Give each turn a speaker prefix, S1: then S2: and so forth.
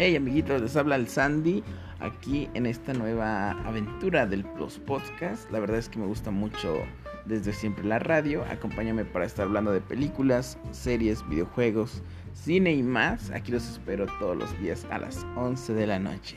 S1: Hey amiguitos, les habla el Sandy aquí en esta nueva aventura del Plus Podcast. La verdad es que me gusta mucho desde siempre la radio. Acompáñame para estar hablando de películas, series, videojuegos, cine y más. Aquí los espero todos los días a las 11 de la noche.